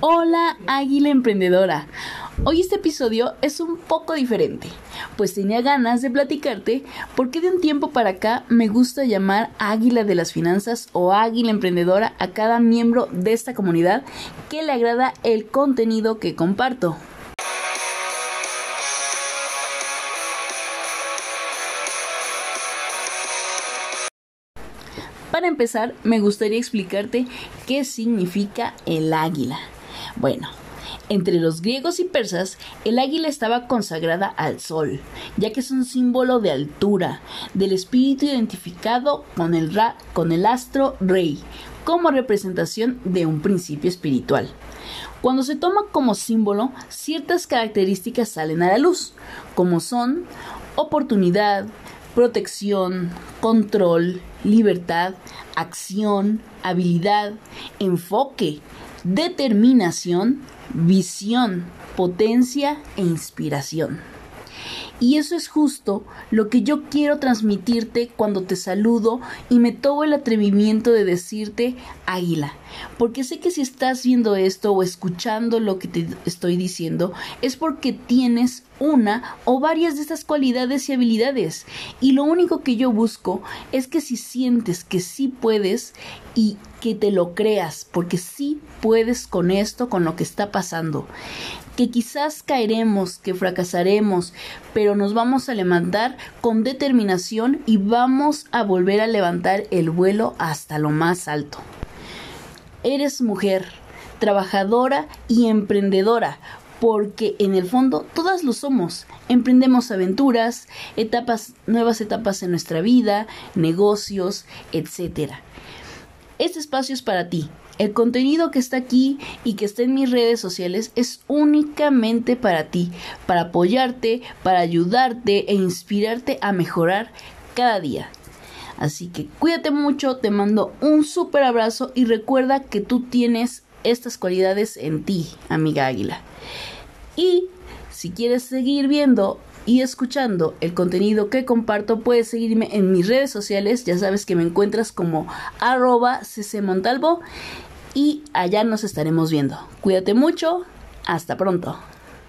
Hola Águila Emprendedora. Hoy este episodio es un poco diferente, pues tenía ganas de platicarte porque de un tiempo para acá me gusta llamar Águila de las Finanzas o Águila Emprendedora a cada miembro de esta comunidad que le agrada el contenido que comparto. Para empezar, me gustaría explicarte qué significa el águila. Bueno, entre los griegos y persas, el águila estaba consagrada al sol, ya que es un símbolo de altura, del espíritu identificado con el, ra con el astro rey, como representación de un principio espiritual. Cuando se toma como símbolo, ciertas características salen a la luz, como son oportunidad, protección, control, libertad, acción, habilidad, enfoque, determinación, visión, potencia e inspiración. Y eso es justo lo que yo quiero transmitirte cuando te saludo y me tomo el atrevimiento de decirte águila. Porque sé que si estás viendo esto o escuchando lo que te estoy diciendo es porque tienes una o varias de estas cualidades y habilidades. Y lo único que yo busco es que si sientes que sí puedes y que te lo creas, porque sí puedes con esto, con lo que está pasando que quizás caeremos, que fracasaremos, pero nos vamos a levantar con determinación y vamos a volver a levantar el vuelo hasta lo más alto. Eres mujer, trabajadora y emprendedora, porque en el fondo todas lo somos. Emprendemos aventuras, etapas, nuevas etapas en nuestra vida, negocios, etc. Este espacio es para ti. El contenido que está aquí y que está en mis redes sociales es únicamente para ti, para apoyarte, para ayudarte e inspirarte a mejorar cada día. Así que cuídate mucho, te mando un súper abrazo y recuerda que tú tienes estas cualidades en ti, amiga águila. Y si quieres seguir viendo y escuchando el contenido que comparto, puedes seguirme en mis redes sociales. Ya sabes que me encuentras como arroba Montalvo y allá nos estaremos viendo. Cuídate mucho, hasta pronto.